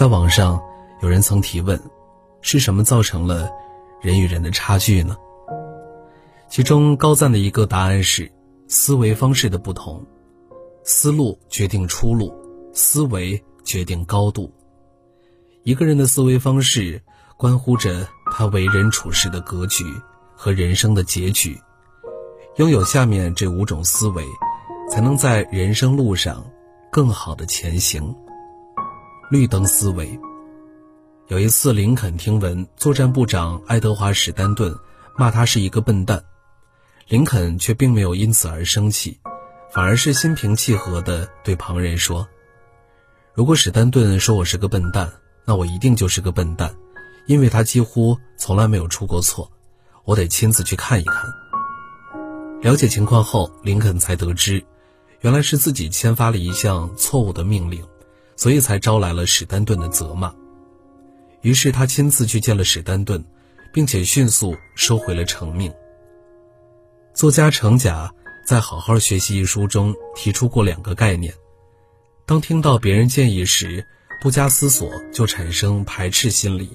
在网上，有人曾提问：是什么造成了人与人的差距呢？其中高赞的一个答案是：思维方式的不同，思路决定出路，思维决定高度。一个人的思维方式，关乎着他为人处事的格局和人生的结局。拥有下面这五种思维，才能在人生路上更好的前行。绿灯思维。有一次，林肯听闻作战部长爱德华史丹顿骂他是一个笨蛋，林肯却并没有因此而生气，反而是心平气和地对旁人说：“如果史丹顿说我是个笨蛋，那我一定就是个笨蛋，因为他几乎从来没有出过错，我得亲自去看一看。”了解情况后，林肯才得知，原来是自己签发了一项错误的命令。所以才招来了史丹顿的责骂，于是他亲自去见了史丹顿，并且迅速收回了成命。作家程甲在《好好学习》一书中提出过两个概念：当听到别人建议时，不加思索就产生排斥心理，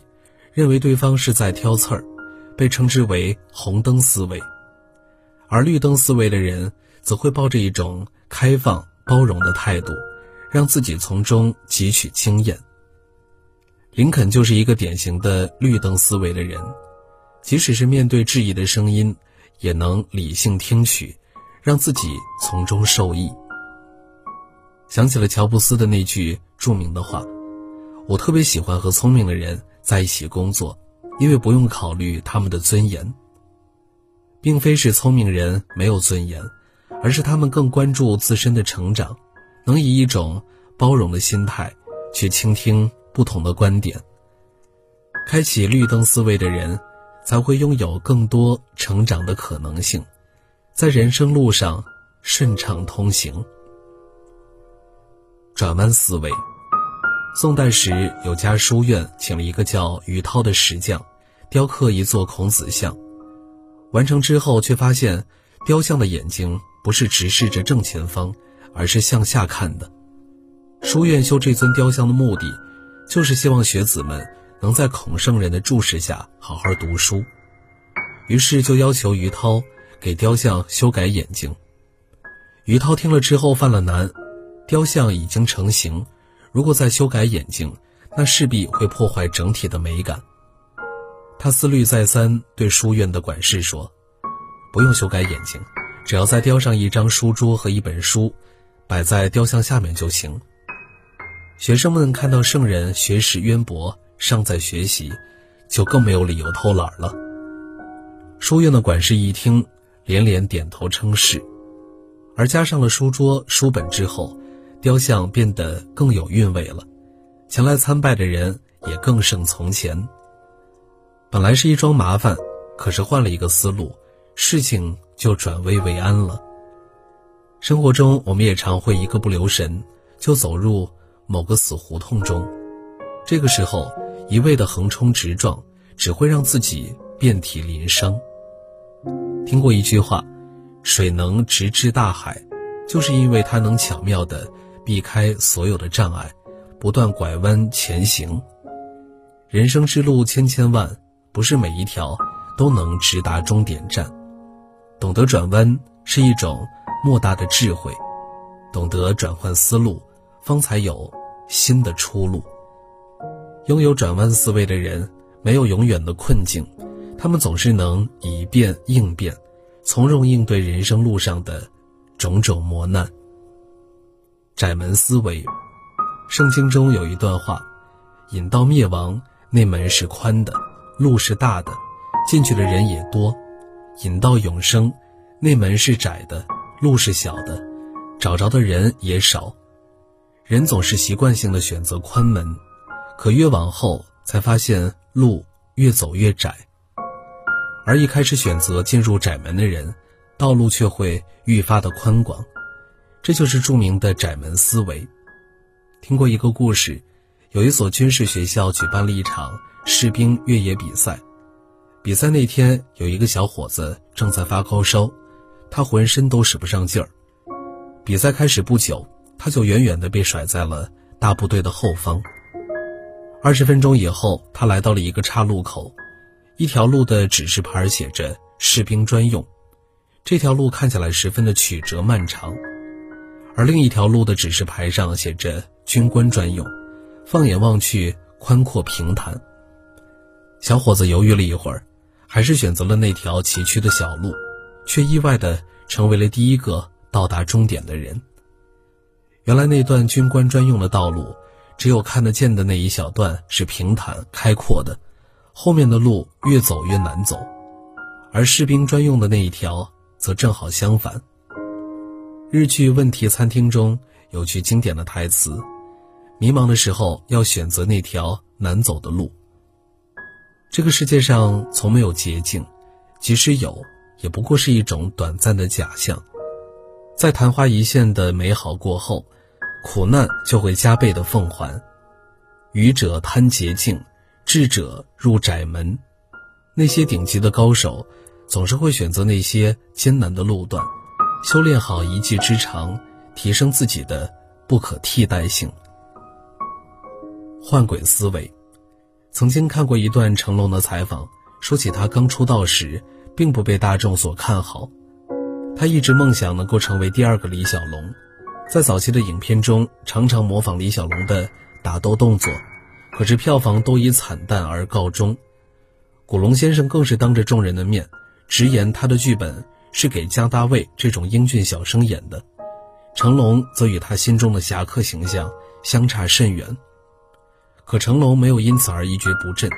认为对方是在挑刺儿，被称之为红灯思维；而绿灯思维的人则会抱着一种开放包容的态度。让自己从中汲取经验。林肯就是一个典型的绿灯思维的人，即使是面对质疑的声音，也能理性听取，让自己从中受益。想起了乔布斯的那句著名的话：“我特别喜欢和聪明的人在一起工作，因为不用考虑他们的尊严。”并非是聪明人没有尊严，而是他们更关注自身的成长。能以一种包容的心态去倾听不同的观点，开启绿灯思维的人，才会拥有更多成长的可能性，在人生路上顺畅通行。转弯思维，宋代时有家书院请了一个叫于涛的石匠，雕刻一座孔子像，完成之后却发现雕像的眼睛不是直视着正前方。而是向下看的。书院修这尊雕像的目的，就是希望学子们能在孔圣人的注视下好好读书。于是就要求于涛给雕像修改眼睛。于涛听了之后犯了难，雕像已经成型，如果再修改眼睛，那势必会破坏整体的美感。他思虑再三，对书院的管事说：“不用修改眼睛，只要再雕上一张书桌和一本书。”摆在雕像下面就行。学生们看到圣人学识渊博，尚在学习，就更没有理由偷懒了。书院的管事一听，连连点头称是。而加上了书桌、书本之后，雕像变得更有韵味了。前来参拜的人也更胜从前。本来是一桩麻烦，可是换了一个思路，事情就转危为安了。生活中，我们也常会一个不留神就走入某个死胡同中，这个时候一味的横冲直撞，只会让自己遍体鳞伤。听过一句话：“水能直至大海，就是因为它能巧妙地避开所有的障碍，不断拐弯前行。”人生之路千千万，不是每一条都能直达终点站，懂得转弯是一种。莫大的智慧，懂得转换思路，方才有新的出路。拥有转弯思维的人，没有永远的困境，他们总是能以变应变，从容应对人生路上的种种磨难。窄门思维，圣经中有一段话：引到灭亡，那门是宽的，路是大的，进去的人也多；引到永生，那门是窄的。路是小的，找着的人也少，人总是习惯性的选择宽门，可越往后才发现路越走越窄。而一开始选择进入窄门的人，道路却会愈发的宽广，这就是著名的窄门思维。听过一个故事，有一所军事学校举办了一场士兵越野比赛，比赛那天有一个小伙子正在发高烧。他浑身都使不上劲儿。比赛开始不久，他就远远地被甩在了大部队的后方。二十分钟以后，他来到了一个岔路口，一条路的指示牌写着“士兵专用”，这条路看起来十分的曲折漫长；而另一条路的指示牌上写着“军官专用”，放眼望去宽阔平坦。小伙子犹豫了一会儿，还是选择了那条崎岖的小路，却意外的成为了第一个到达终点的人。原来那段军官专用的道路。只有看得见的那一小段是平坦开阔的，后面的路越走越难走，而士兵专用的那一条则正好相反。日剧《问题餐厅》中有句经典的台词：“迷茫的时候要选择那条难走的路。”这个世界上从没有捷径，即使有，也不过是一种短暂的假象。在昙花一现的美好过后。苦难就会加倍的奉还，愚者贪捷径，智者入窄门。那些顶级的高手，总是会选择那些艰难的路段，修炼好一技之长，提升自己的不可替代性。换轨思维，曾经看过一段成龙的采访，说起他刚出道时，并不被大众所看好，他一直梦想能够成为第二个李小龙。在早期的影片中，常常模仿李小龙的打斗动作，可是票房都以惨淡而告终。古龙先生更是当着众人的面直言，他的剧本是给姜大卫这种英俊小生演的。成龙则与他心中的侠客形象相差甚远。可成龙没有因此而一蹶不振，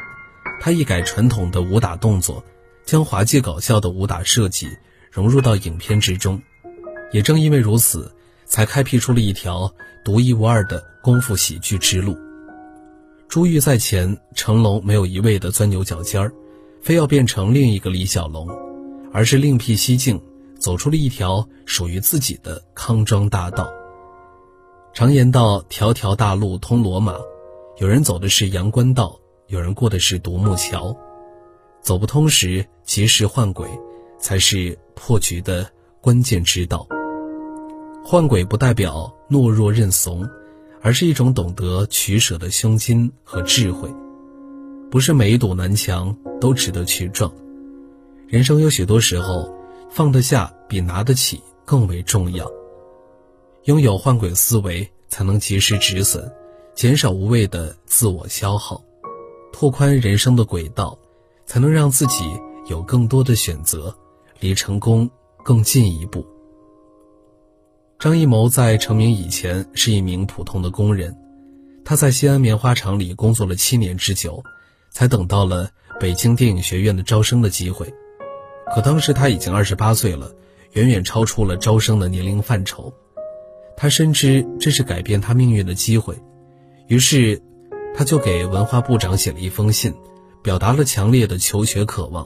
他一改传统的武打动作，将滑稽搞笑的武打设计融入到影片之中。也正因为如此。才开辟出了一条独一无二的功夫喜剧之路。珠玉在前，成龙没有一味的钻牛角尖儿，非要变成另一个李小龙，而是另辟蹊径，走出了一条属于自己的康庄大道。常言道：“条条大路通罗马。”有人走的是阳关道，有人过的是独木桥。走不通时，及时换轨，才是破局的关键之道。换轨不代表懦弱认怂，而是一种懂得取舍的胸襟和智慧。不是每一堵南墙都值得去撞。人生有许多时候，放得下比拿得起更为重要。拥有换轨思维，才能及时止损，减少无谓的自我消耗，拓宽人生的轨道，才能让自己有更多的选择，离成功更进一步。张艺谋在成名以前是一名普通的工人，他在西安棉花厂里工作了七年之久，才等到了北京电影学院的招生的机会。可当时他已经二十八岁了，远远超出了招生的年龄范畴。他深知这是改变他命运的机会，于是，他就给文化部长写了一封信，表达了强烈的求学渴望，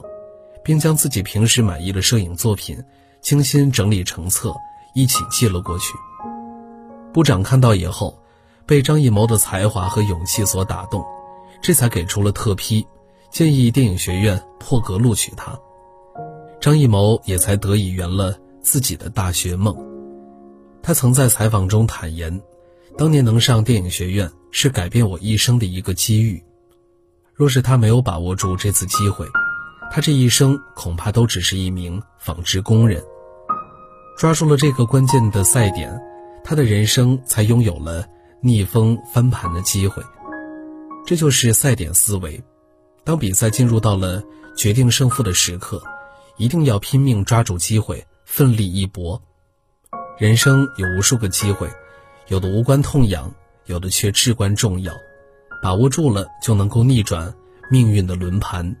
并将自己平时满意的摄影作品精心整理成册。一起寄了过去。部长看到以后，被张艺谋的才华和勇气所打动，这才给出了特批，建议电影学院破格录取他。张艺谋也才得以圆了自己的大学梦。他曾在采访中坦言，当年能上电影学院是改变我一生的一个机遇。若是他没有把握住这次机会，他这一生恐怕都只是一名纺织工人。抓住了这个关键的赛点，他的人生才拥有了逆风翻盘的机会。这就是赛点思维。当比赛进入到了决定胜负的时刻，一定要拼命抓住机会，奋力一搏。人生有无数个机会，有的无关痛痒，有的却至关重要。把握住了，就能够逆转命运的轮盘。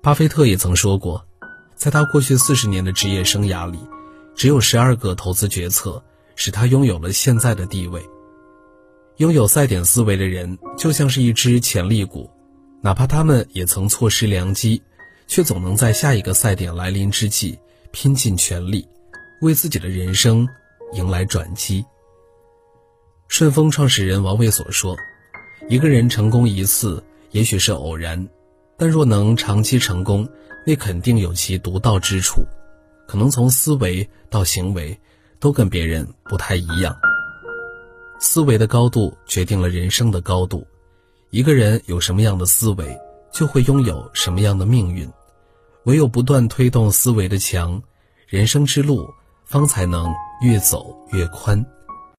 巴菲特也曾说过，在他过去四十年的职业生涯里。只有十二个投资决策使他拥有了现在的地位。拥有赛点思维的人，就像是一只潜力股，哪怕他们也曾错失良机，却总能在下一个赛点来临之际拼尽全力，为自己的人生迎来转机。顺丰创始人王卫所说：“一个人成功一次，也许是偶然，但若能长期成功，那肯定有其独到之处。”可能从思维到行为，都跟别人不太一样。思维的高度决定了人生的高度。一个人有什么样的思维，就会拥有什么样的命运。唯有不断推动思维的墙，人生之路方才能越走越宽。